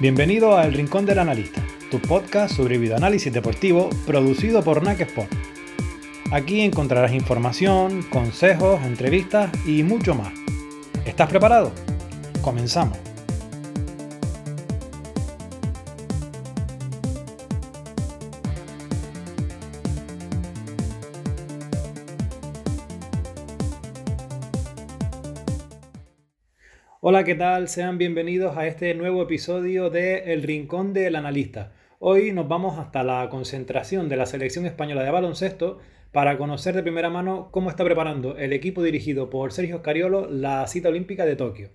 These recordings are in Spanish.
Bienvenido a El Rincón del Analista, tu podcast sobre videoanálisis deportivo producido por NAC Sport. Aquí encontrarás información, consejos, entrevistas y mucho más. ¿Estás preparado? Comenzamos. Hola, ¿qué tal? Sean bienvenidos a este nuevo episodio de El Rincón del Analista. Hoy nos vamos hasta la concentración de la selección española de baloncesto para conocer de primera mano cómo está preparando el equipo dirigido por Sergio Scariolo la cita olímpica de Tokio.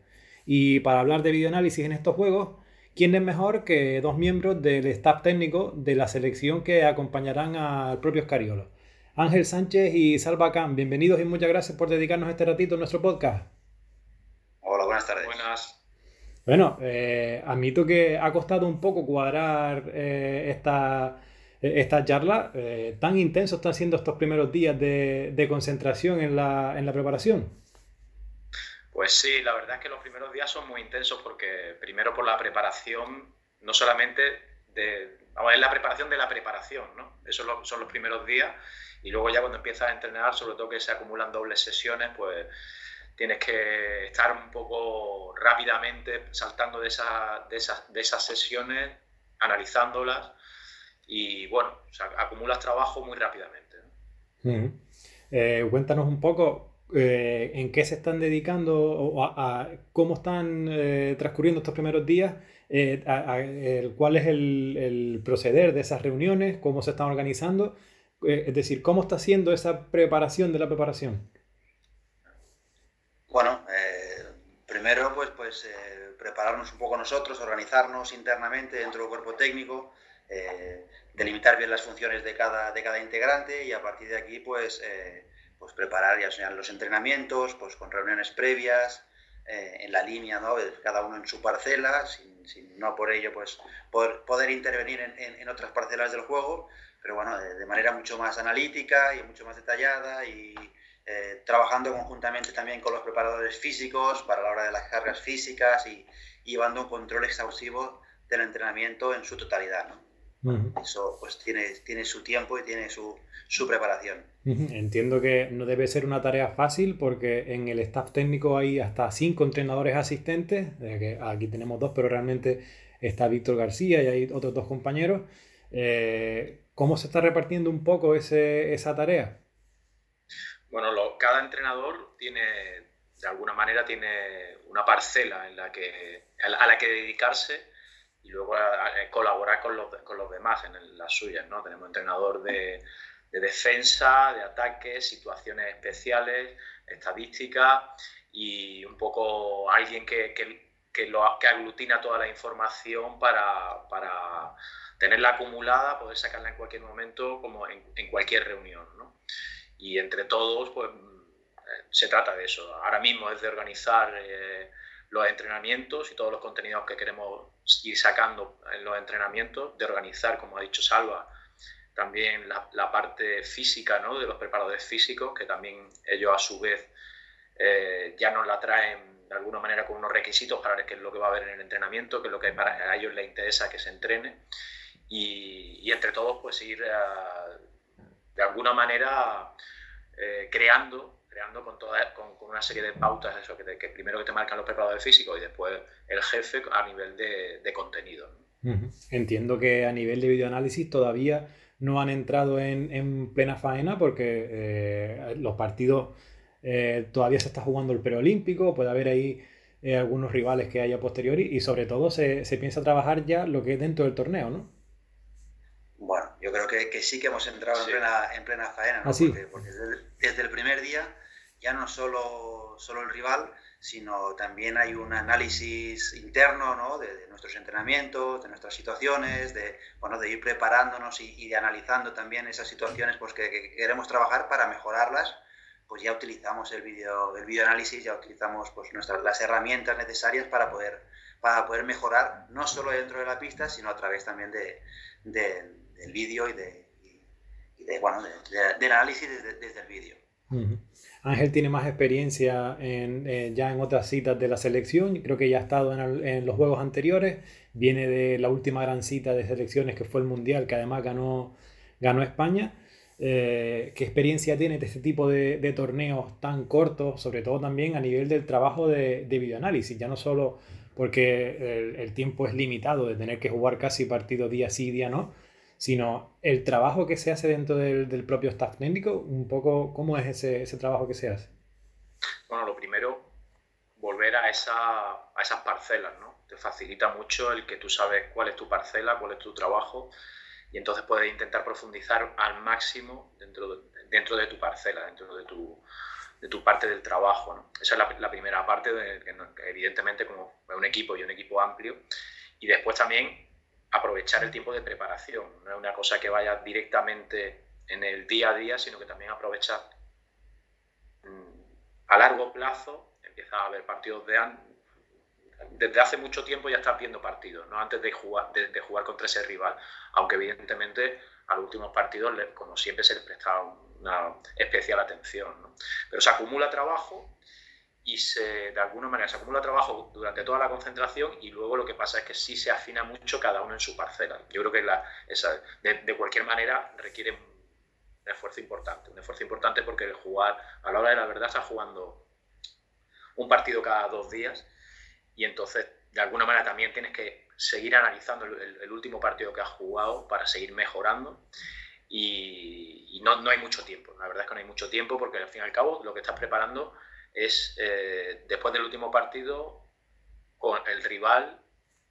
Y para hablar de videoanálisis en estos juegos, ¿quién es mejor que dos miembros del staff técnico de la selección que acompañarán al propio Scariolo? Ángel Sánchez y Salva Khan, bienvenidos y muchas gracias por dedicarnos este ratito a nuestro podcast. Hola, buenas tardes. Buenas. Bueno, eh, admito que ha costado un poco cuadrar eh, esta, esta charla. Eh, ¿Tan intensos están siendo estos primeros días de, concentración en la, en la, preparación? Pues sí, la verdad es que los primeros días son muy intensos porque primero por la preparación, no solamente de... Vamos, es la preparación de la preparación, ¿no? Esos son los primeros días y luego ya cuando empiezas a entrenar, sobre todo que se acumulan dobles sesiones, pues tienes que estar un poco rápidamente saltando de, esas, de esas sesiones, analizándolas y bueno, acumulas trabajo muy rápidamente. Eh, cuéntanos un poco eh, en qué se están dedicando o cómo están eh, transcurriendo estos primeros días, cuál es el, el, proceder de esas reuniones, cómo se están organizando, es decir, cómo está siendo esa preparación de la preparación. Bueno, eh, primero pues, pues eh, prepararnos un poco nosotros, organizarnos internamente dentro del cuerpo técnico, eh, delimitar bien las funciones de cada, de cada integrante y a partir de aquí pues, pues preparar ya sean los entrenamientos, pues con reuniones previas, en la línea, ¿no? cada uno en su parcela, sin, no por ello pues poder, poder intervenir en, otras parcelas del juego, pero bueno, de, manera mucho más analítica y mucho más detallada y eh, trabajando conjuntamente también con los preparadores físicos para la hora de las cargas físicas y, llevando un control exhaustivo del entrenamiento en su totalidad. Eso pues tiene, tiene su tiempo y tiene su, su preparación. Entiendo que no debe ser una tarea fácil porque en el staff técnico hay hasta cinco entrenadores asistentes, que aquí tenemos dos, pero realmente está Víctor García y hay otros dos compañeros. Eh, ¿Cómo se está repartiendo un poco ese, esa tarea? Bueno, cada entrenador tiene, de alguna manera, tiene una parcela en la que, a la que dedicarse y luego colaborar con los, con los demás en las suyas, ¿no? Tenemos entrenador de, defensa, de ataques, situaciones especiales, estadística y un poco alguien que, que, lo, que aglutina toda la información para, para, tenerla acumulada, poder sacarla en cualquier momento, como en, en cualquier reunión. ¿no? Y entre todos pues eh, se trata de eso. Ahora mismo es de organizar eh, los entrenamientos y todos los contenidos que queremos ir sacando en los entrenamientos, de organizar, como ha dicho Salva, también la, parte física ¿no? de los preparadores físicos, que también ellos a su vez eh, ya nos la traen de alguna manera con unos requisitos para ver qué es lo que va a haber en el entrenamiento, qué es lo que para a ellos les interesa que se entrene y, y entre todos pues ir de alguna manera eh, creando, creando con, toda, con, una serie de pautas, eso, que, que, primero que te marcan los preparadores físicos y después el jefe a nivel de, contenido. Entiendo que a nivel de videoanálisis todavía no han entrado en, plena faena porque eh, los partidos eh, todavía se está jugando el preolímpico, puede haber ahí algunos rivales que haya posteriori y sobre todo se, se piensa trabajar ya lo que es dentro del torneo, ¿no? Yo creo que, sí que hemos entrado en, plena, en plena faena, ¿no? Ah, porque, desde, el primer día ya no solo, solo el rival, sino también hay un análisis interno ¿no? de, nuestros entrenamientos, de nuestras situaciones, de, bueno, de ir preparándonos y, de analizando también esas situaciones pues, que, queremos trabajar para mejorarlas. Pues ya utilizamos el video, el videoanálisis, ya utilizamos pues, nuestras, las herramientas necesarias para poder, para poder mejorar, no solo dentro de la pista, sino a través también de, del vídeo y, de, bueno, del análisis desde, el vídeo. Ángel tiene más experiencia en, eh, ya en otras citas de la selección, creo que ya ha estado en, los juegos anteriores, viene de la última gran cita de selecciones que fue el Mundial, que además ganó, ganó España. Eh, ¿Qué experiencia tiene de este tipo de, torneos tan cortos, sobre todo también a nivel del trabajo de, de videoanálisis? Ya no solo porque el, tiempo es limitado de tener que jugar casi partido día sí, día no, sino el trabajo que se hace dentro del, del propio staff técnico, un poco cómo es ese, ese, trabajo que se hace. Bueno, lo primero, volver a, esa, a esas parcelas, ¿no? Te facilita mucho el que tú sabes cuál es tu parcela, cuál es tu trabajo, y entonces puedes intentar profundizar al máximo dentro de, dentro de tu parcela, dentro de tu, de tu parte del trabajo. ¿no? Esa es la, primera parte, de, evidentemente como un equipo y un equipo amplio. Y después también aprovechar el tiempo de preparación. No es una cosa que vaya directamente en el día a día, sino que también aprovechar mm, a largo plazo. Empieza a haber partidos de, desde hace mucho tiempo ya estás viendo partidos, ¿no? antes de jugar, de, jugar contra ese rival, aunque evidentemente a los últimos partidos, como siempre, se les presta una especial atención. ¿no? Pero se acumula trabajo y se, de alguna manera se acumula trabajo durante toda la concentración y luego lo que pasa es que sí se afina mucho cada uno en su parcela. Yo creo que la, de, cualquier manera requiere un esfuerzo importante, un esfuerzo importante porque jugar, a la hora de la verdad, está jugando un partido cada dos días y entonces de alguna manera también tienes que seguir analizando el, último partido que has jugado para seguir mejorando y, no, no, hay mucho tiempo, la verdad es que no hay mucho tiempo porque al fin y al cabo lo que estás preparando es eh, después del último partido con el rival,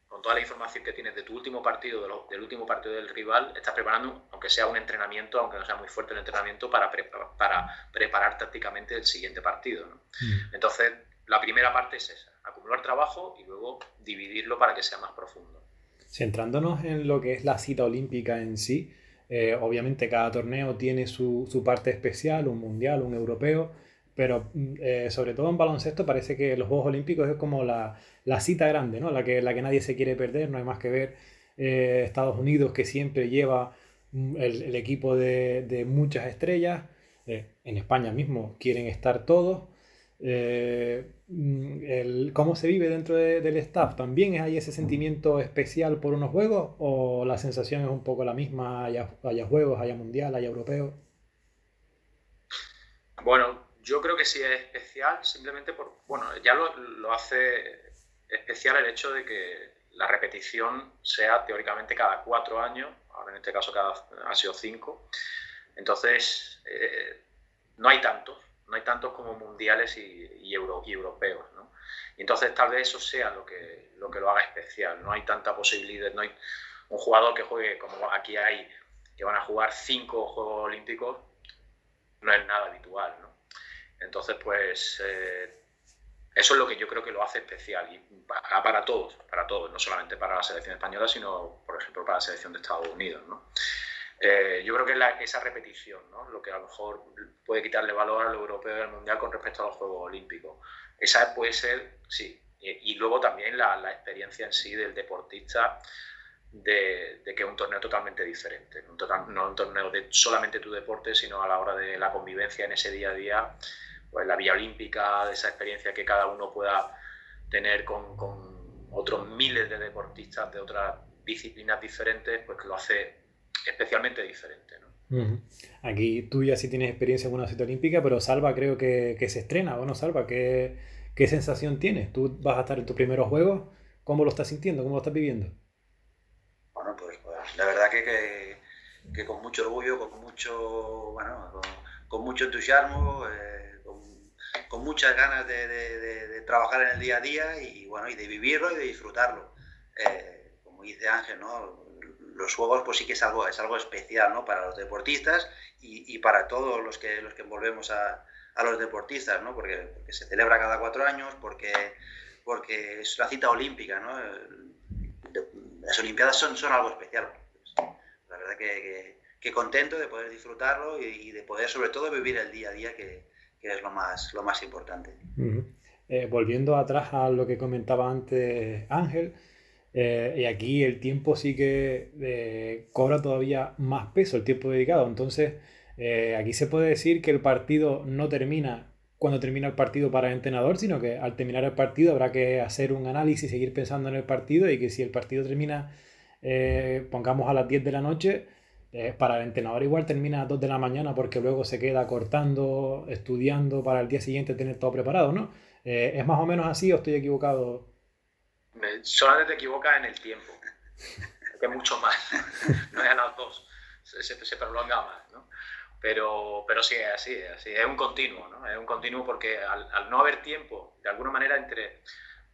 con toda la información que tienes de tu último partido, del último partido del rival, estás preparando, aunque sea un entrenamiento, aunque no sea muy fuerte el entrenamiento, para, para preparar tácticamente el siguiente partido. Mm. Entonces, la primera parte es esa, acumular trabajo y luego dividirlo para que sea más profundo. Centrándonos en lo que es la cita olímpica en sí, eh, obviamente cada torneo tiene su, su, parte especial, un mundial, un europeo, pero mm, eh, sobre todo en baloncesto parece que los Juegos Olímpicos es como la, la, cita grande, ¿no? la, que, la que nadie se quiere perder, no hay más que ver eh, Estados Unidos que siempre lleva mm, el, equipo de, de, muchas estrellas, en España mismo quieren estar todos. Mm, el, cómo se vive dentro del staff, ¿también hay ese sentimiento especial por unos juegos o la sensación es un poco la misma, haya, juegos, haya mundial, haya europeo? Bueno, yo creo que sí es especial, simplemente por, bueno, ya lo, hace especial el hecho de que la repetición sea teóricamente cada cuatro años, ahora en este caso cada, ha sido cinco, entonces eh, no hay tantos, no hay tantos como mundiales y, y europeos. ¿no? Y entonces tal vez eso sea lo que, lo que lo haga especial. No hay tanta posibilidad, no hay un jugador que juegue como aquí hay, que van a jugar cinco Juegos Olímpicos, no es nada habitual. ¿no? Entonces, pues eh, eso es lo que yo creo que lo hace especial y para, para, todos, para todos, no solamente para la selección española, sino, por ejemplo, para la selección de Estados Unidos. ¿no? Eh, yo creo que es esa repetición, ¿no? lo que a lo mejor puede quitarle valor al europeo y al mundial con respecto a los Juegos Olímpicos. Esa puede ser, sí. Y, luego también la, la, experiencia en sí del deportista de, que es un torneo totalmente diferente. Un no un torneo de solamente tu deporte, sino a la hora de la convivencia en ese día a día, pues la vía olímpica, de esa experiencia que cada uno pueda tener con, con otros miles de deportistas de otras disciplinas diferentes, pues que lo hace especialmente diferente. ¿no? Aquí tú ya sí tienes experiencia en una cita olímpica, pero Salva creo que, que se estrena, bueno Salva, ¿qué, ¿qué, sensación tienes? ¿Tú vas a estar en tus primeros juegos? ¿Cómo lo estás sintiendo? ¿Cómo lo estás viviendo? Bueno, pues, pues la verdad que, que, con mucho orgullo, con mucho, bueno, con, mucho entusiasmo, eh, con, muchas ganas de, trabajar en el día a día y, bueno, y de vivirlo y de disfrutarlo. Eh, como dice Ángel, los juegos pues sí que es algo, es algo especial ¿no? para los deportistas y, y, para todos los que, los que envolvemos a, los deportistas, ¿no? porque, se celebra cada cuatro años, porque, porque es la cita olímpica. ¿no? Las Olimpiadas son, son algo especial. La verdad que, que, contento de poder disfrutarlo y, de poder sobre todo vivir el día a día, que, que es lo más, lo más importante. Eh, volviendo atrás a lo que comentaba antes Ángel, eh, y aquí el tiempo sí que eh, cobra todavía más peso, el tiempo dedicado. Entonces, aquí se puede decir que el partido no termina cuando termina el partido para el entrenador, sino que al terminar el partido habrá que hacer un análisis, seguir pensando en el partido y que si el partido termina, pongamos a las 10 de la noche, eh, para el entrenador igual termina a las 2 de la mañana porque luego se queda cortando, estudiando para el día siguiente tener todo preparado, ¿no? ¿Es más o menos así o estoy equivocado? Solamente te equivocas en el tiempo, que mucho más, no es a las 2, se, se prolonga más, ¿no? Pero, pero sí, es así, es así, es un continuo, ¿no? Es un continuo porque al, no haber tiempo, de alguna manera, entre,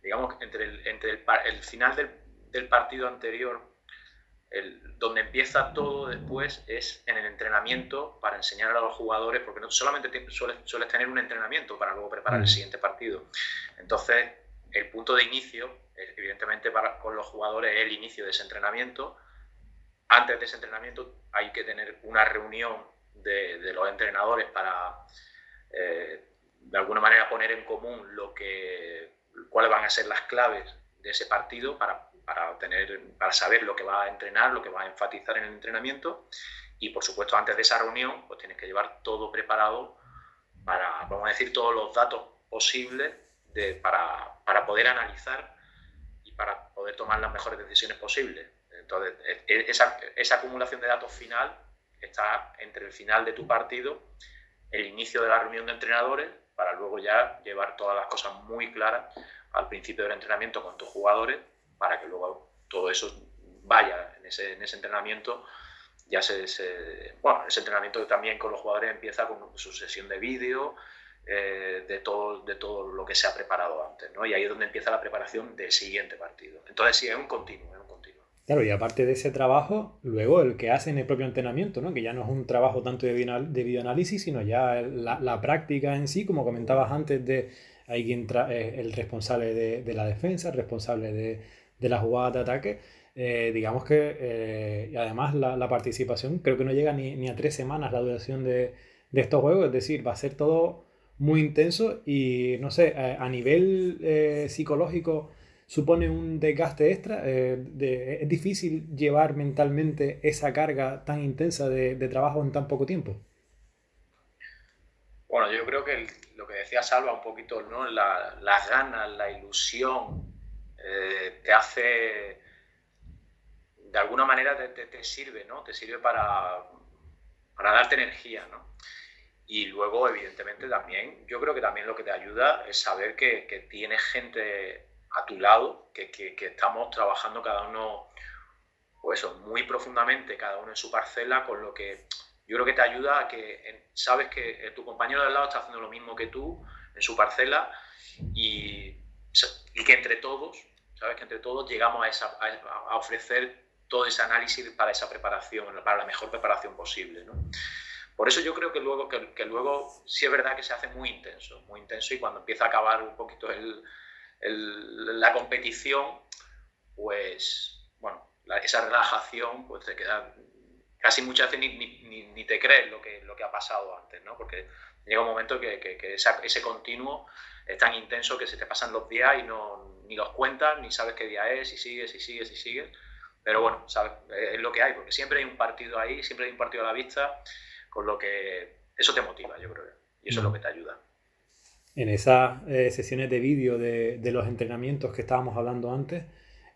digamos, entre el, entre el, el final del, del, partido anterior, el, donde empieza todo después es en el entrenamiento para enseñar a los jugadores, porque no solamente sueles, sueles tener un entrenamiento para luego preparar el mm. siguiente partido. Entonces, el punto de inicio, evidentemente, para, con los jugadores es el inicio de ese entrenamiento. Antes de ese entrenamiento hay que tener una reunión de, los entrenadores para, eh, de alguna manera, poner en común lo que, cuáles van a ser las claves de ese partido para, para, tener, para saber lo que va a entrenar, lo que va a enfatizar en el entrenamiento. Y, por supuesto, antes de esa reunión, pues tienes que llevar todo preparado para, vamos a decir, todos los datos posibles de, para, para poder analizar y para poder tomar las mejores decisiones posibles. Entonces, e, e, esa, esa acumulación de datos final está entre el final de tu partido, el inicio de la reunión de entrenadores, para luego ya llevar todas las cosas muy claras al principio del entrenamiento con tus jugadores, para que luego todo eso vaya en ese, en ese entrenamiento. Ya se, bueno, ese entrenamiento también con los jugadores empieza con su sesión de vídeo, eh, de, todo, de todo lo que se ha preparado antes, ¿no? Y ahí es donde empieza la preparación del siguiente partido. Entonces sí, es un continuo, es un continuo. Claro, y aparte de ese trabajo, luego el que hace en el propio entrenamiento, ¿no? que ya no es un trabajo tanto de, de videoanálisis, sino ya la, práctica en sí, como comentabas antes, de hay quien eh, el responsable de, de, la defensa, el responsable de, de la jugada de ataque. Eh, digamos que, eh, y además la, la, participación, creo que no llega ni, ni, a tres semanas la duración de, de estos juegos, es decir, va a ser todo muy intenso y no sé, a, nivel psicológico supone un desgaste extra. Eh, es difícil llevar mentalmente esa carga tan intensa de, trabajo en tan poco tiempo. Bueno, yo creo que lo que decía Salva un poquito, ¿no? las ganas, la ilusión, eh, te hace, de alguna manera te, sirve, ¿no? Te sirve para, para darte energía, ¿no? Y luego, evidentemente, también, yo creo que también lo que te ayuda es saber que, que tienes gente a tu lado, que, que, estamos trabajando cada uno, pues muy profundamente, cada uno en su parcela, con lo que yo creo que te ayuda a que sabes que eh, tu compañero de al lado está haciendo lo mismo que tú en su parcela y, y que entre todos, sabes que entre todos llegamos a, esa, a, ofrecer todo ese análisis para esa preparación, para la mejor preparación posible. ¿no? Por eso yo creo que luego, que, que, luego sí es verdad que se hace muy intenso, muy intenso y cuando empieza a acabar un poquito el, la competición, pues, bueno, esa relajación, pues te queda, casi muchas veces ni, ni, te crees lo que, lo que ha pasado antes, ¿no? Porque llega un momento que, que, ese continuo es tan intenso que se te pasan los días y no, ni los cuentas, ni sabes qué día es, y sigues, y sigues, y sigues. Pero bueno, ¿sabes? es lo que hay, porque siempre hay un partido ahí, siempre hay un partido a la vista, con lo que eso te motiva, yo creo, y eso es lo que te ayuda en esas eh, sesiones de vídeo de, de, los entrenamientos que estábamos hablando antes,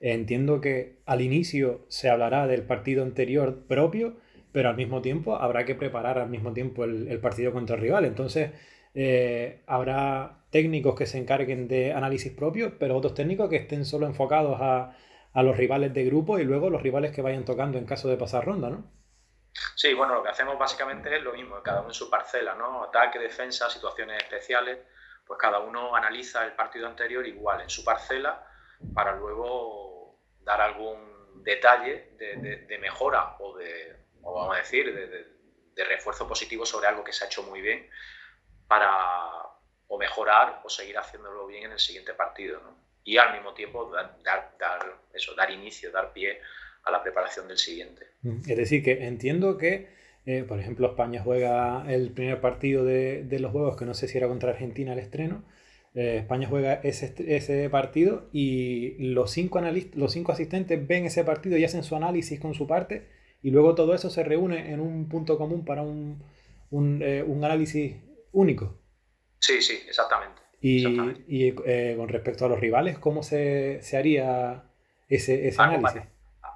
entiendo que al inicio se hablará del partido anterior propio, pero al mismo tiempo habrá que preparar al mismo tiempo el, el partido contra el rival. Entonces, eh, habrá técnicos que se encarguen de análisis propio, pero otros técnicos que estén solo enfocados a, a los rivales de grupo y luego los rivales que vayan tocando en caso de pasar ronda, ¿no? Sí, bueno, lo que hacemos básicamente es lo mismo, cada uno en su parcela, ¿no? Ataque, defensa, situaciones especiales pues cada uno analiza el partido anterior igual en su parcela para luego dar algún detalle de, mejora o de, vamos a decir, de, refuerzo positivo sobre algo que se ha hecho muy bien o mejorar o seguir haciéndolo bien en el siguiente partido. Y al mismo tiempo dar, inicio, dar pie a la preparación del siguiente. Mm, es decir, que entiendo que eh, por ejemplo, España juega el primer partido de, los Juegos, que no sé si era contra Argentina el estreno. Eh, España juega ese, partido y los cinco, los cinco asistentes ven ese partido y hacen su análisis con su parte y luego todo eso se reúne en un punto común para un, un análisis único. Sí, sí, exactamente. Y, con respecto a los rivales, ¿cómo se, se haría ese, ese análisis?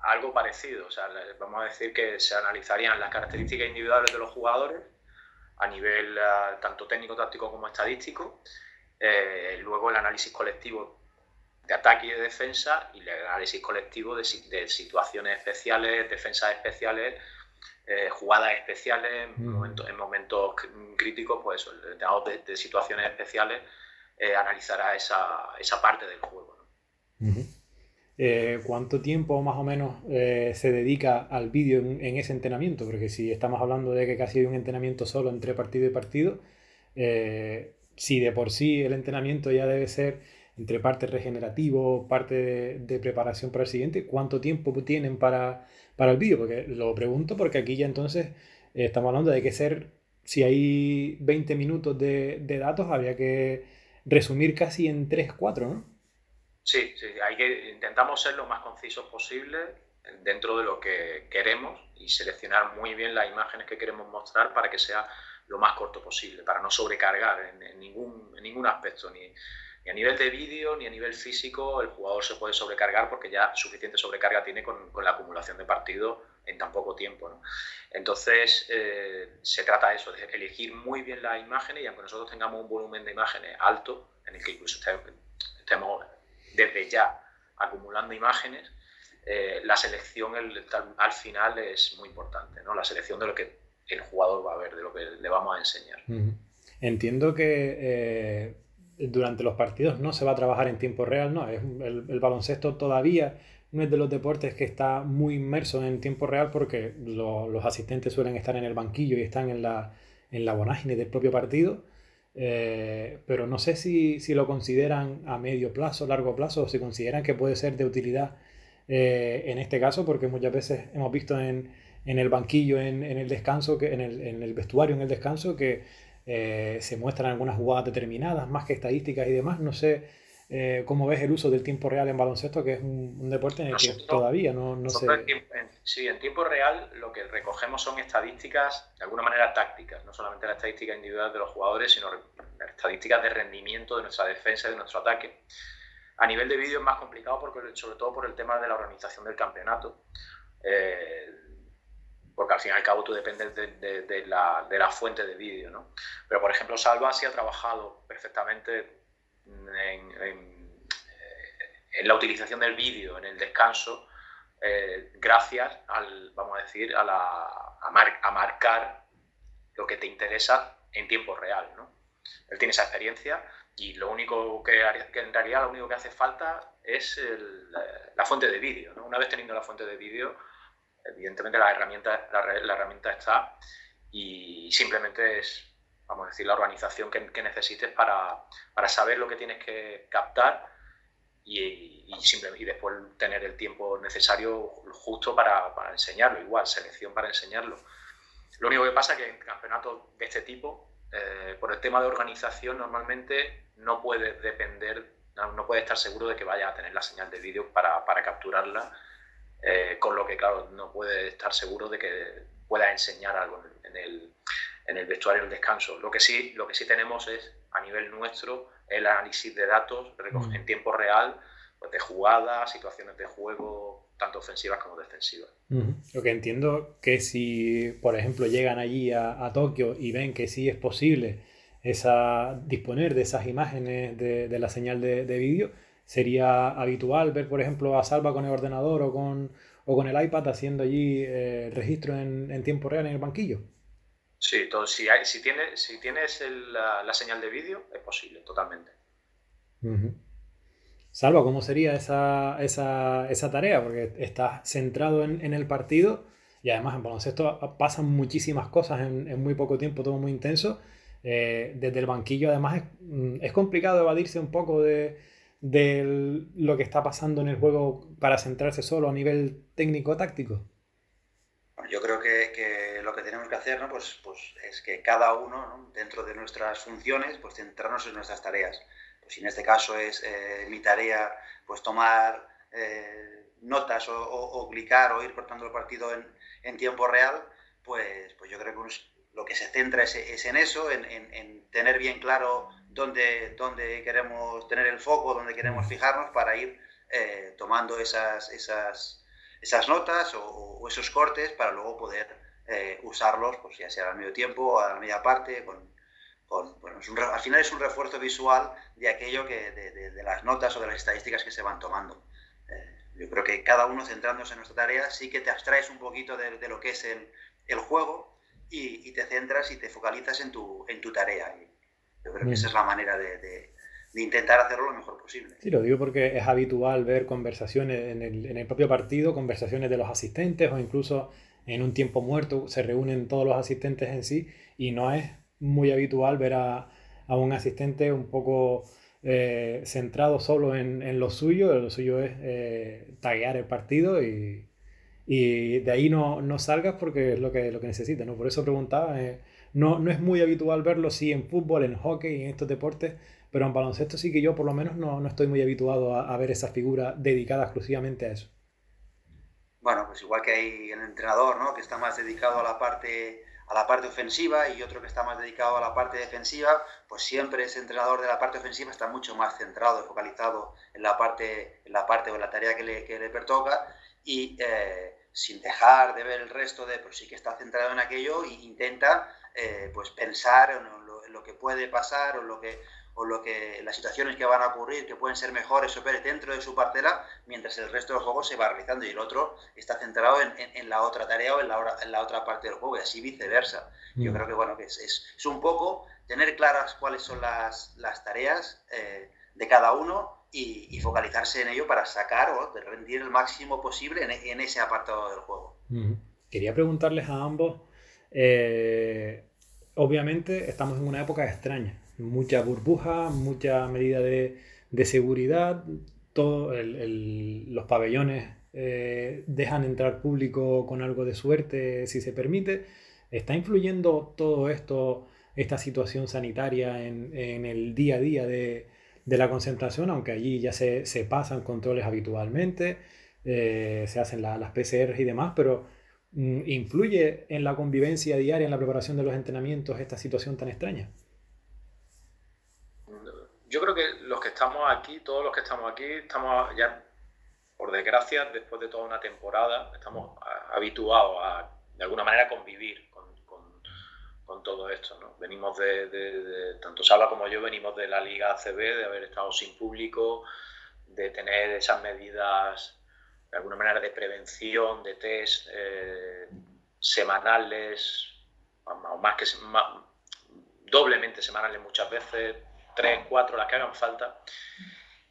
algo parecido. O sea, vamos a decir que se analizarían las características individuales de los jugadores a nivel eh, tanto técnico, táctico como estadístico. Eh, luego el análisis colectivo de ataque y de defensa y el análisis colectivo de, situaciones especiales, defensas especiales, eh, jugadas especiales, en, momentos, en momentos críticos, pues de, de, situaciones especiales, analizará esa, esa, parte del juego. Eh, cuánto tiempo más o menos eh, se dedica al vídeo en, ese entrenamiento, porque si estamos hablando de que casi hay un entrenamiento solo entre partido y partido, eh, si de por sí el entrenamiento ya debe ser entre parte regenerativo, parte de, preparación para el siguiente, ¿cuánto tiempo tienen para, para el vídeo? Porque lo pregunto porque aquí ya entonces estamos hablando de que ser, si hay 20 minutos de, de datos, habría que resumir casi en 3, 4, ¿no? Sí, sí, hay que intentamos ser lo más concisos posible dentro de lo que queremos y seleccionar muy bien las imágenes que queremos mostrar para que sea lo más corto posible, para no sobrecargar en, ningún, en ningún aspecto, ni, a nivel de vídeo ni a nivel físico el jugador se puede sobrecargar porque ya suficiente sobrecarga tiene con, la acumulación de partidos en tan poco tiempo. Entonces, eh, se trata de eso, de elegir muy bien las imágenes y aunque nosotros tengamos un volumen de imágenes alto, en el que incluso estemos desde ya acumulando imágenes, eh, la selección al final es muy importante, ¿no? La selección de lo que el jugador va a ver, de lo que le vamos a enseñar. Entiendo que eh, durante los partidos no se va a trabajar en tiempo real, ¿no? Es, el, baloncesto todavía no es de los deportes que está muy inmerso en tiempo real porque los asistentes suelen estar en el banquillo y están en la, en la vorágine del propio partido. Eh, pero no sé si, lo consideran a medio plazo, largo plazo, o si consideran que puede ser de utilidad eh, en este caso, porque muchas veces hemos visto en, el banquillo, en, el descanso, que, en, el, vestuario, en el descanso, que eh, se muestran algunas jugadas determinadas, más que estadísticas y demás. No sé eh, ¿Cómo ves el uso del tiempo real en baloncesto, que es un, deporte en el que todavía no, no se... sí, en tiempo real lo que recogemos son estadísticas, de alguna manera tácticas, no solamente la estadística individual de los jugadores, sino estadísticas de rendimiento de nuestra defensa y de nuestro ataque. A nivel de vídeo es más complicado, porque, sobre todo por el tema de la organización del campeonato. Eh, porque al fin y al cabo tú dependes de, la, de la, fuente de vídeo, ¿no? Pero, por ejemplo, Salva sí ha trabajado perfectamente en, la utilización del vídeo en el descanso, eh, gracias al, vamos a decir, a, la, a, marcar lo que te interesa en tiempo real. ¿no? Él tiene esa experiencia y lo único que, que en realidad lo único que hace falta es la, fuente de vídeo. ¿no? Una vez teniendo la fuente de vídeo, evidentemente la herramienta, la herramienta está y simplemente es vamos a decir, la organización que, necesites para, saber lo que tienes que captar y, y, después tener el tiempo necesario justo para, enseñarlo, igual, selección para enseñarlo. Lo único que pasa es que en campeonatos de este tipo, eh, por el tema de organización, normalmente no puedes depender, no, puedes estar seguro de que vaya a tener la señal de vídeo para, capturarla, eh, con lo que, claro, no puedes estar seguro de que puedas enseñar algo en el, en el vestuario el descanso. Lo que sí, lo que sí tenemos es, a nivel nuestro, el análisis de datos mm. en tiempo real, pues, de jugadas, situaciones de juego, tanto ofensivas como defensivas. Lo que entiendo que si, por ejemplo, llegan allí a, Tokio y ven que sí es posible esa, disponer de esas imágenes de, la señal de, vídeo, sería habitual ver, por ejemplo, a Salva con el ordenador o con, o con el iPad haciendo allí el eh, registro en, en tiempo real en el banquillo. Sí, todo, si, hay, si, tienes, si tienes la, señal de vídeo, es posible, totalmente. Salva, ¿cómo sería esa, tarea? Porque estás centrado en, el partido y además en baloncesto pasan muchísimas cosas en, muy poco tiempo, todo muy intenso. Eh, desde el banquillo, además, es, mm, es, complicado evadirse un poco de, de lo que está pasando en el juego para centrarse solo a nivel técnico-táctico. Yo creo que, lo que tenemos que hacer ¿no? pues, pues es que cada uno, dentro de nuestras funciones, pues centrarnos en nuestras tareas. Pues en este caso es eh, mi tarea pues tomar eh, notas o, o, clicar o ir cortando el partido en, en, tiempo real, pues, pues yo creo que lo que se centra es, en eso, en, tener bien claro dónde, dónde queremos tener el foco, dónde queremos fijarnos para ir eh, tomando esas, esas, esas notas o, esos cortes para luego poder eh, usarlos, pues ya sea al medio tiempo o a la media parte, con, con bueno, al final es un refuerzo visual de aquello que, de, de, las notas o de las estadísticas que se van tomando. Eh, yo creo que cada uno centrándose en nuestra tarea sí que te abstraes un poquito de, de lo que es el, el juego y, y, te centras y te focalizas en tu, en tu tarea. Y yo creo que esa es la manera de, de intentar hacerlo lo mejor posible. Sí, lo digo porque es habitual ver conversaciones en el, en el, propio partido, conversaciones de los asistentes o incluso en un tiempo muerto se reúnen todos los asistentes en sí y no es muy habitual ver a, a un asistente un poco eh, centrado solo en, en, lo suyo, lo suyo es eh, taguear el partido y, y, de ahí no, no salgas porque es lo que, lo que necesitas, ¿no? Por eso preguntaba, eh, no, no es muy habitual verlo, sí, en fútbol, en hockey, en estos deportes, pero en baloncesto sí que yo por lo menos no, no estoy muy habituado a, ver esa figura dedicada exclusivamente a eso. Bueno, pues igual que hay el entrenador, ¿no? Que está más dedicado a la parte a la parte ofensiva y otro que está más dedicado a la parte defensiva, pues siempre ese entrenador de la parte ofensiva está mucho más centrado, focalizado en la parte, en la parte o en la tarea que le, que le pertoca y eh, sin dejar de ver el resto de, pues sí que está centrado en aquello e intenta eh, pues pensar en lo, en lo, que puede pasar o lo que o lo que las situaciones que van a ocurrir, que pueden ser mejores o peores dentro de su parcela, mientras el resto del juego se va realizando y el otro está centrado en, en, la otra tarea o en la, en la, otra parte del juego y así viceversa. Yo mm. creo que bueno que es, es, un poco tener claras cuáles son las, las tareas eh, de cada uno y, y, focalizarse en ello para sacar o rendir el máximo posible en, en ese apartado del juego. Mm. Quería preguntarles a ambos, eh, obviamente estamos en una época extraña mucha burbuja, mucha medida de, de seguridad, todo los pabellones eh, dejan entrar público con algo de suerte si se permite. ¿Está influyendo todo esto, esta situación sanitaria en, en el día a día de, de, la concentración, aunque allí ya se, se pasan controles habitualmente, eh, se hacen las PCR y demás, pero ¿influye en la convivencia diaria, en la preparación de los entrenamientos esta situación tan extraña? yo creo que los que estamos aquí, todos los que estamos aquí, estamos ya, por desgracia, después de toda una temporada, estamos habituados a, de alguna manera, convivir con, con, todo esto. ¿no? Venimos de, tanto Sala como yo, venimos de la Liga ACB, de haber estado sin público, de tener esas medidas, de alguna manera, de prevención, de test eh, semanales, o más que doblemente semanales muchas veces, tres, cuatro, las que hagan falta.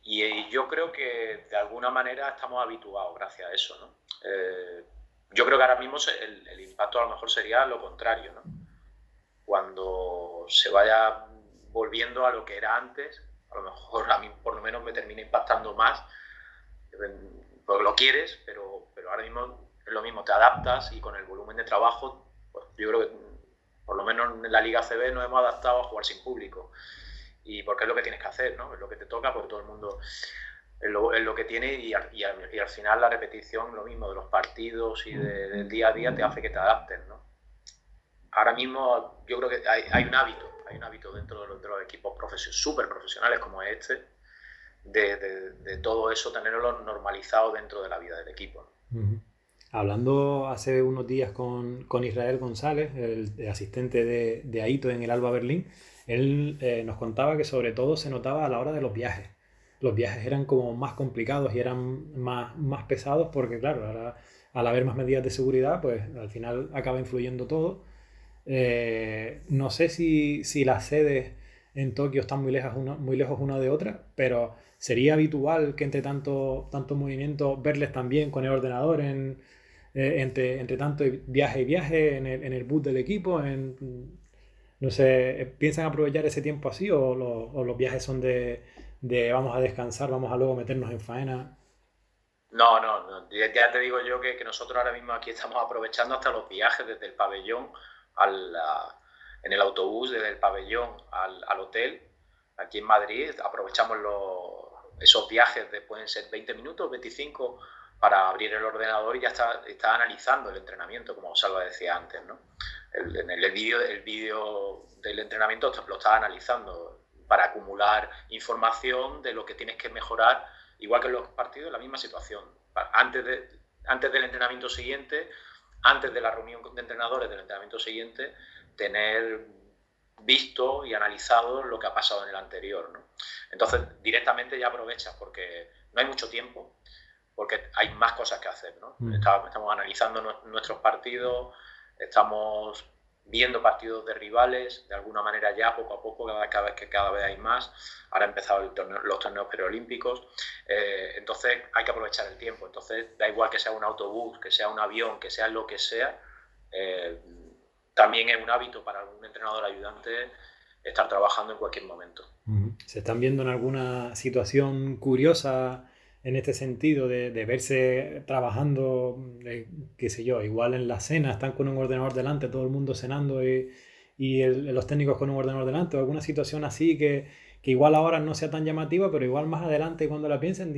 Y, yo creo que de alguna manera estamos habituados gracias a eso. ¿no? Eh, yo creo que ahora mismo el, impacto a lo mejor sería lo contrario. ¿no? Cuando se vaya volviendo a lo que era antes, a lo mejor a mí por lo menos me termina impactando más, porque lo quieres, pero, pero ahora mismo es lo mismo, te adaptas y con el volumen de trabajo, pues yo creo que por lo menos en la Liga CB nos hemos adaptado a jugar sin público y porque es lo que tienes que hacer, ¿no? Es lo que te toca, porque todo el mundo es lo, que tiene y, y, al final la repetición, lo mismo de los partidos y del día a día te hace que te adaptes, ¿no? Ahora mismo yo creo que hay, hay un hábito, hay un hábito dentro de los, de los equipos súper profesionales como este, de, todo eso tenerlo normalizado dentro de la vida del equipo. Hablando hace unos días con, con Israel González, el, asistente de, de Aito en el Alba Berlín, él eh, nos contaba que sobre todo se notaba a la hora de los viajes. Los viajes eran como más complicados y eran más, más pesados porque, claro, ahora, al haber más medidas de seguridad, pues al final acaba influyendo todo. Eh, no sé si, si, las sedes en Tokio están muy lejos, una, muy lejos una de otra, pero sería habitual que entre tanto, tanto movimiento verles también con el ordenador en, eh, entre, entre tanto viaje y viaje en el, en el bus del equipo, en, no sé, ¿piensan aprovechar ese tiempo así o, los viajes son de, vamos a descansar, vamos a luego meternos en faena? No, no, ya te digo yo que, nosotros ahora mismo aquí estamos aprovechando hasta los viajes desde el pabellón al, en el autobús, desde el pabellón al, hotel, aquí en Madrid, aprovechamos esos viajes de pueden ser 20 minutos, 25 para abrir el ordenador y ya está, está analizando el entrenamiento, como Salva decía antes, ¿no? en el vídeo el vídeo del entrenamiento lo estás analizando para acumular información de lo que tienes que mejorar, igual que en los partidos, la misma situación. Antes, de, antes del entrenamiento siguiente, antes de la reunión de entrenadores del entrenamiento siguiente, tener visto y analizado lo que ha pasado en el anterior. ¿no? Entonces, directamente ya aprovechas porque no hay mucho tiempo, porque hay más cosas que hacer. ¿no? Mm. Estamos, analizando nuestros partidos, estamos viendo partidos de rivales, de alguna manera ya poco a poco, cada, vez que cada vez hay más. Ahora han empezado los torneos preolímpicos, eh, entonces hay que aprovechar el tiempo. Entonces da igual que sea un autobús, que sea un avión, que sea lo que sea. Eh, también es un hábito para un entrenador ayudante estar trabajando en cualquier momento. ¿Se están viendo en alguna situación curiosa en este sentido de, verse trabajando, qué sé yo, igual en la cena, están con un ordenador delante, todo el mundo cenando y, los técnicos con un ordenador delante, o alguna situación así que, igual ahora no sea tan llamativa, pero igual más adelante cuando la piensen,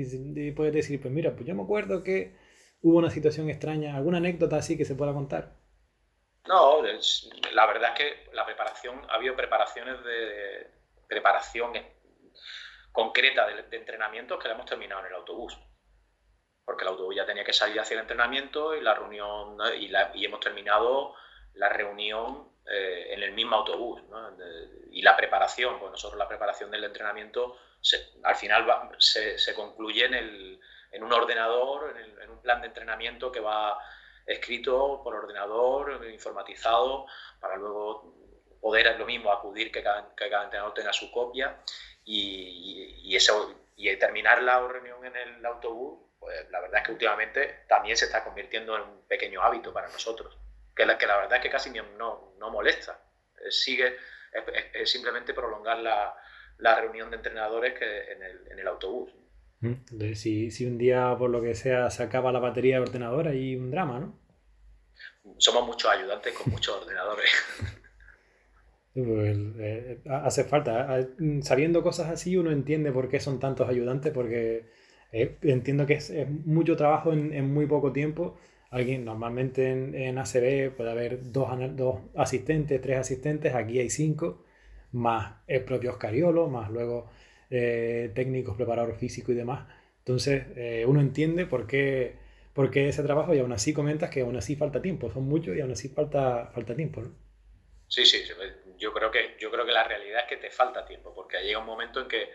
puedes decir, pues mira, pues yo me acuerdo que hubo una situación extraña, alguna anécdota así que se pueda contar. No, la verdad es que la preparación, ha habido preparaciones de preparación concreta de, entrenamientos que la hemos terminado en el autobús. Porque el autobús ya tenía que salir hacia el entrenamiento y la reunión, y, hemos terminado la reunión eh, en el mismo autobús. y la preparación, pues nosotros la preparación del entrenamiento al final se, concluye en, un ordenador, en, un plan de entrenamiento que va escrito por ordenador, informatizado, para luego poder lo mismo acudir que cada, que cada entrenador tenga su copia y, eso, y terminar la reunión en el autobús, pues la verdad es que últimamente también se está convirtiendo en un pequeño hábito para nosotros, que la, que la verdad es que casi no, no molesta, sigue, es, simplemente prolongar la, la, reunión de entrenadores que en, el, en el autobús. Mm, si, si, un día, por lo que sea, se acaba la batería de ordenador, hay un drama, ¿no? Somos muchos ayudantes con muchos ordenadores. Pues, eh, hace falta. Sabiendo cosas así, uno entiende por qué son tantos ayudantes, porque eh, entiendo que es, mucho trabajo en, muy poco tiempo. Alguien, normalmente en, en ACB puede haber dos, dos, asistentes, tres asistentes, aquí hay cinco, más el propio Oscariolo, más luego eh, técnicos, preparador físico y demás. Entonces, uno entiende por qué, por qué ese trabajo y aún así comentas que aún así falta tiempo, son muchos y aún así falta, falta tiempo. ¿no? Sí, sí, yo creo que yo creo que la realidad es que te falta tiempo, porque llega un momento en que,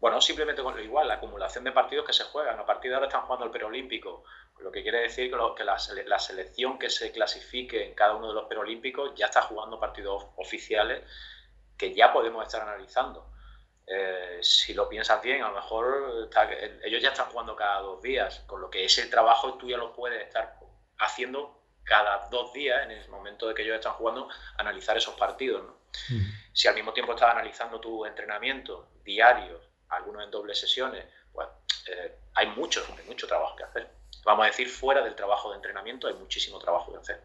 bueno, simplemente con lo igual, la acumulación de partidos que se juegan, a partir de ahora están jugando el preolímpico, lo que quiere decir que, la, selección que se clasifique en cada uno de los preolímpicos ya está jugando partidos oficiales que ya podemos estar analizando. Eh, si lo piensas bien, a lo mejor ellos ya están jugando cada dos días, con lo que ese trabajo tú ya lo puedes estar haciendo cada dos días, en el momento de que ellos están jugando, analizar esos partidos. Si al mismo tiempo estás analizando tu entrenamiento diario, algunos en dobles sesiones, pues eh, hay mucho, hay mucho trabajo que hacer. Vamos a decir, fuera del trabajo de entrenamiento hay muchísimo trabajo que hacer.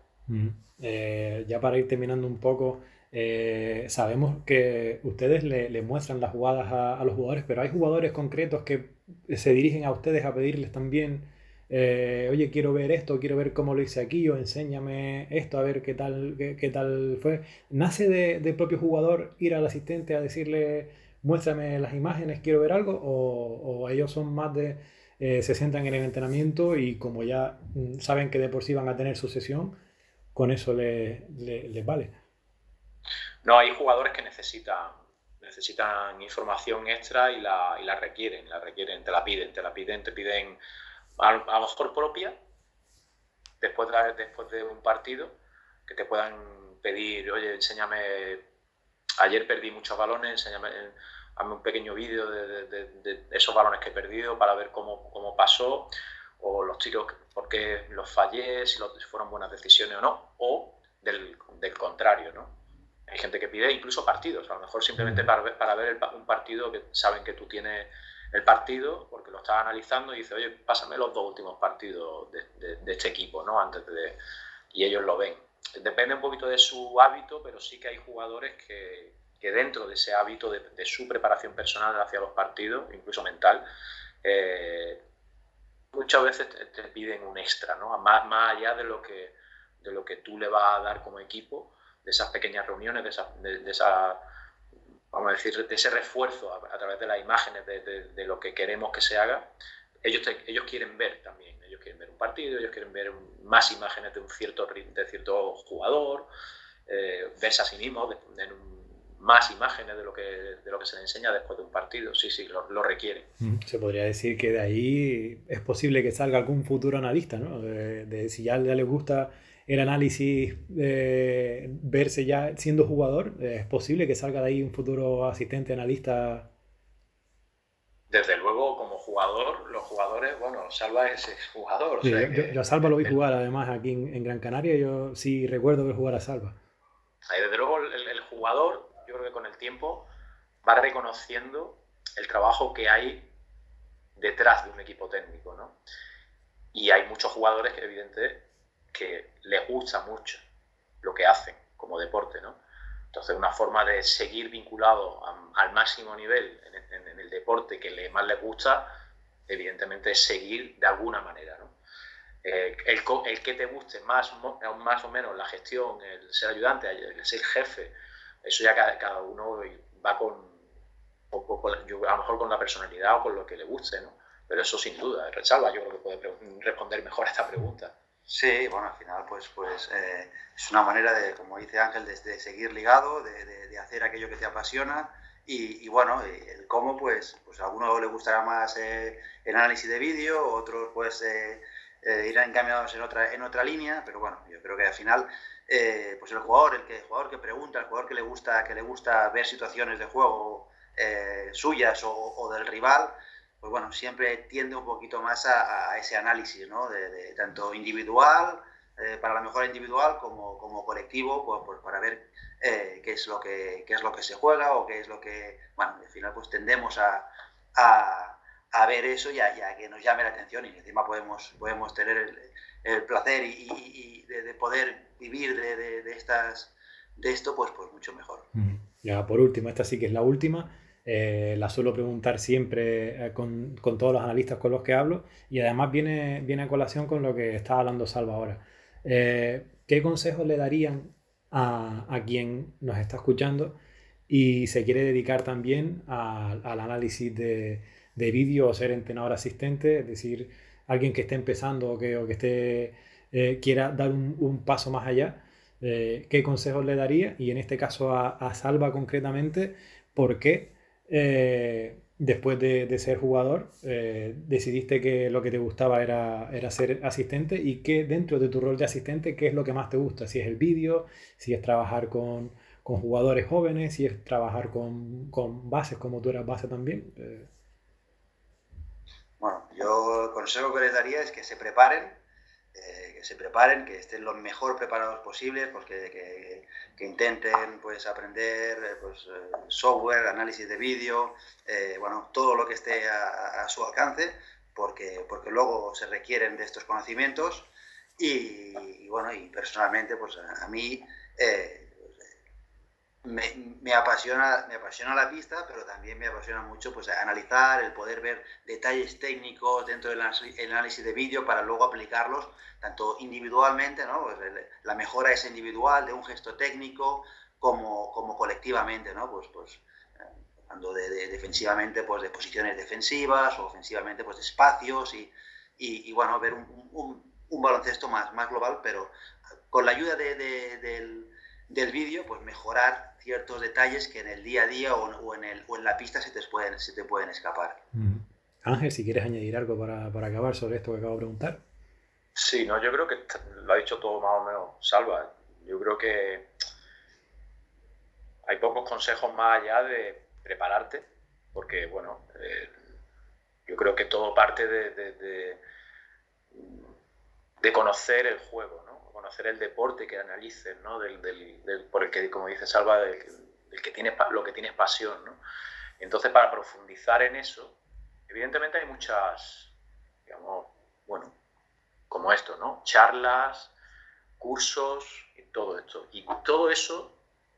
Eh, ya para ir terminando un poco, eh, sabemos que ustedes le, muestran las jugadas a, los jugadores, pero hay jugadores concretos que se dirigen a ustedes a pedirles también eh, oye, quiero ver esto, quiero ver cómo lo hice aquí, o enséñame esto, a ver qué tal, qué, tal fue. ¿Nace de, del propio jugador ir al asistente a decirle, muéstrame las imágenes, quiero ver algo? ¿O, ellos son más de, eh, se sientan en el entrenamiento y como ya mm, saben que de por sí van a tener su sesión, con eso les le, vale? No, hay jugadores que necesitan necesitan información extra y la, y la requieren, la requieren, te la piden, te la piden, te piden a, lo mejor propia, después de, después de un partido, que te puedan pedir, oye, enséñame, ayer perdí muchos balones, enséñame, hazme un pequeño vídeo de, esos balones que he perdido para ver cómo, cómo pasó, o los tiros, por qué los fallé, si, fueron buenas decisiones o no, o del, contrario, ¿no? Hay gente que pide incluso partidos, a lo mejor simplemente para ver, para ver un partido que saben que tú tienes el partido porque lo estaba analizando y dice, oye, pásame los dos últimos partidos de, este equipo, ¿no? Antes de... Y ellos lo ven. Depende un poquito de su hábito, pero sí que hay jugadores que, que dentro de ese hábito de, su preparación personal hacia los partidos, incluso mental, eh, muchas veces te, piden un extra, ¿no? Más, más allá de lo, que, de lo que tú le vas a dar como equipo, esas pequeñas reuniones, de esa, vamos a decir, de ese refuerzo a, través de las imágenes de, lo que queremos que se haga, ellos, ellos quieren ver también, ellos quieren ver un partido, ellos quieren ver más imágenes de un cierto, de cierto jugador, eh, verse a sí mismos, en un más imágenes de lo que, de lo que se le enseña después de un partido. Sí, sí, lo, requiere. Se podría decir que de ahí es posible que salga algún futuro analista, ¿no? De, si ya, le gusta el análisis, de verse ya siendo jugador, es posible que salga de ahí un futuro asistente analista. Desde luego, como jugador, los jugadores, bueno, Salva es jugador. yo, a Salva lo vi jugar además aquí en, Gran Canaria, yo sí recuerdo ver jugar a Salva. desde luego el jugador creo que con el tiempo va reconociendo el trabajo que hay detrás de un equipo técnico, ¿no? Y hay muchos jugadores que, evidentemente, que les gusta mucho lo que hacen como deporte, ¿no? Entonces, una forma de seguir vinculado al máximo nivel en, el deporte que más les gusta, evidentemente, es seguir de alguna manera, ¿no? Eh, el, el, que te guste más, más o menos la gestión, el ser ayudante, el ser jefe, eso ya cada, uno va con, a lo mejor con la personalidad o con lo que le guste, ¿no? Pero eso sin duda, Salva yo creo que puede responder mejor a esta pregunta. Sí, bueno, al final pues, pues eh, es una manera de, como dice Ángel, de, seguir ligado, de, hacer aquello que te apasiona. Y, bueno, el cómo pues, pues a alguno le gustará más eh, el análisis de vídeo, otros pues eh, irán encaminados en otra, en otra línea, pero bueno, yo creo que al final eh, pues el jugador, el, que, jugador que pregunta, el jugador que le gusta, que le gusta ver situaciones de juego eh, suyas o, del rival, pues bueno, siempre tiende un poquito más a, ese análisis, ¿no? De, tanto individual, eh, para la mejora individual, como, como colectivo, pues, pues para ver qué, es lo que, qué es lo que se juega o qué es lo que, bueno, al final pues tendemos a, a, ver eso y a, que nos llame la atención y encima podemos, podemos tener el, placer y, de, poder vivir de, estas, de esto, pues, pues mucho mejor. Ya, por último, esta sí que es la última. Eh, la suelo preguntar siempre eh, con, con, todos los analistas con los que hablo y además viene, viene a colación con lo que está hablando Salva ahora. Eh, ¿Qué consejos le darían a, a, quien nos está escuchando y se quiere dedicar también al análisis de, de vídeo o ser entrenador asistente? Es decir, alguien que esté empezando o que, o que esté, quiera dar un, paso más allá, ¿qué consejos le daría? Y en este caso a, Salva concretamente, ¿por qué eh, después de, ser jugador decidiste que lo que te gustaba era, era ser asistente y que dentro de tu rol de asistente, qué es lo que más te gusta? Si es el vídeo, si es trabajar con, con jugadores jóvenes, si es trabajar con, con, bases como tú eras base también. Bueno, yo el consejo que les daría es que se preparen, eh, se preparen, que estén lo mejor preparados posible, porque que, intenten pues aprender eh, pues, eh, software, análisis de vídeo, bueno, todo lo que esté a, su alcance, porque, porque luego se requieren de estos conocimientos. Y, bueno, y personalmente pues a, mí me, apasiona, me apasiona la pista, pero también me apasiona mucho pues, analizar, el poder ver detalles técnicos dentro del análisis de vídeo para luego aplicarlos tanto individualmente, ¿no? Pues, la mejora es individual de un gesto técnico como, como colectivamente, ¿no? Pues, pues hablando de, defensivamente pues, de posiciones defensivas o ofensivamente pues, de espacios y, y, bueno, ver un, un, un, baloncesto más, más global, pero con la ayuda de, del del vídeo, pues mejorar ciertos detalles que en el día a día o, en, el, o en la pista se te pueden, se te pueden escapar. Ángel, si quieres añadir algo para, acabar sobre esto que acabo de preguntar. Sí, no, yo creo que lo ha dicho todo más o menos Salva. Yo creo que hay pocos consejos más allá de prepararte, porque bueno, eh, yo creo que todo parte de, de, de conocer el juego. Conocer el deporte que analices, ¿no? Del, del, por el que, como dice Salva, del, que tienes, lo que tienes pasión, ¿no? Entonces, para profundizar en eso, evidentemente hay muchas, digamos, bueno, como esto, ¿no? Charlas, cursos y todo esto. Y todo eso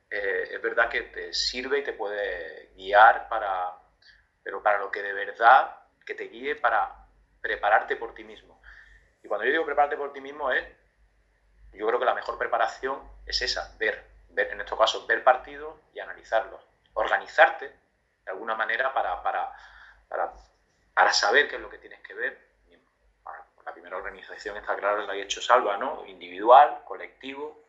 eh, es verdad que te sirve y te puede guiar para, pero para lo que de verdad, que te guíe para prepararte por ti mismo. Y cuando yo digo prepararte por ti mismo es yo creo que la mejor preparación es esa, ver, ver, en nuestro caso, ver partidos y analizarlos. Organizarte de alguna manera para, para, para, saber qué es lo que tienes que ver. La primera organización está claro, la ha hecho Salva, ¿no? Individual, colectivo.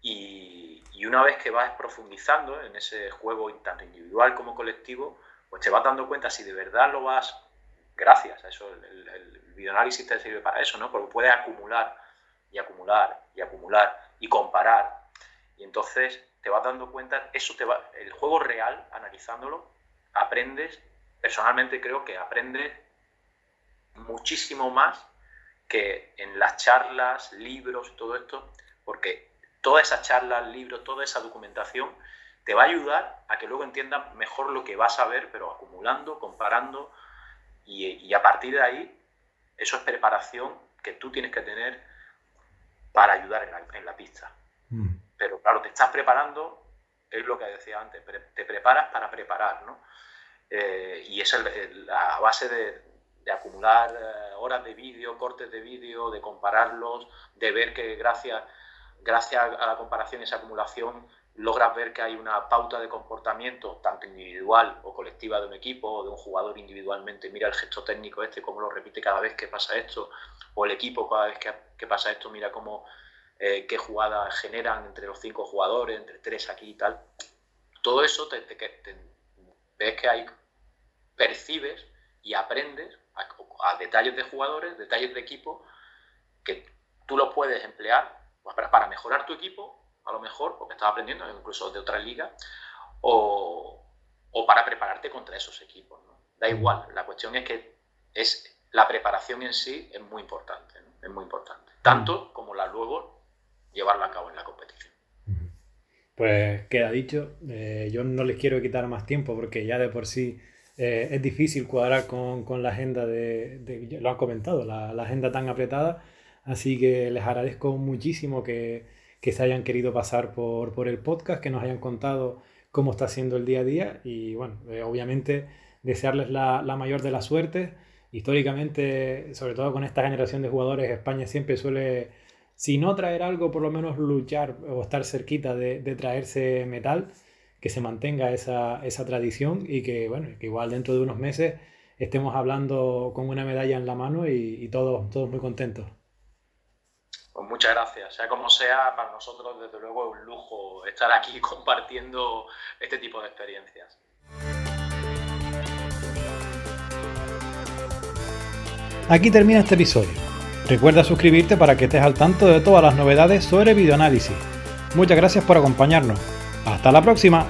Y, y, una vez que vas profundizando en ese juego, tanto individual como colectivo, pues te vas dando cuenta si de verdad lo vas, gracias a eso, el, el, videoanálisis te sirve para eso, ¿no? Porque puedes acumular y acumular y acumular y comparar. Y entonces te vas dando cuenta, eso te va, el juego real, analizándolo, aprendes, personalmente creo que aprendes muchísimo más que en las charlas, libros, todo esto, porque toda esa charla, libros, toda esa documentación te va a ayudar a que luego entiendas mejor lo que vas a ver, pero acumulando, comparando, y, y a partir de ahí, eso es preparación que tú tienes que tener para ayudar en la, pista. Mm. Pero claro, te estás preparando, es lo que decía antes, te preparas para preparar, ¿no? Eh, y es la base de, acumular eh, horas de vídeo, cortes de vídeo, de compararlos, de ver que gracias, gracias a la comparación y esa acumulación logras ver que hay una pauta de comportamiento, tanto individual o colectiva de un equipo o de un jugador individualmente. Mira el gesto técnico este, cómo lo repite cada vez que pasa esto, o el equipo cada vez que, pasa esto, mira cómo eh, qué jugadas generan entre los cinco jugadores, entre tres aquí y tal. Todo eso te, ves que hay, percibes y aprendes a, detalles de jugadores, detalles de equipo, que tú los puedes emplear para mejorar tu equipo a lo mejor, porque estás aprendiendo incluso de otras ligas, o, o, para prepararte contra esos equipos. ¿no? Da igual, la cuestión es que es la preparación en sí es muy importante, es muy importante, tanto como la luego llevarla a cabo en la competición. Pues queda dicho, eh, yo no les quiero quitar más tiempo porque ya de por sí eh, es difícil cuadrar con, con la agenda de, de, lo han comentado, la, la, agenda tan apretada, así que les agradezco muchísimo que, que se hayan querido pasar por, por, el podcast, que nos hayan contado cómo está siendo el día a día y bueno, eh, obviamente desearles la, la mayor de las suertes históricamente, sobre todo con esta generación de jugadores, España siempre suele, si no traer algo, por lo menos luchar o estar cerquita de, traerse metal, que se mantenga esa, esa, tradición y que, bueno, que igual dentro de unos meses estemos hablando con una medalla en la mano y, todos, todos muy contentos. Pues muchas gracias. Sea como sea, para nosotros desde luego es un lujo estar aquí compartiendo este tipo de experiencias. Aquí termina este episodio. Recuerda suscribirte para que estés al tanto de todas las novedades sobre videoanálisis. Muchas gracias por acompañarnos. Hasta la próxima.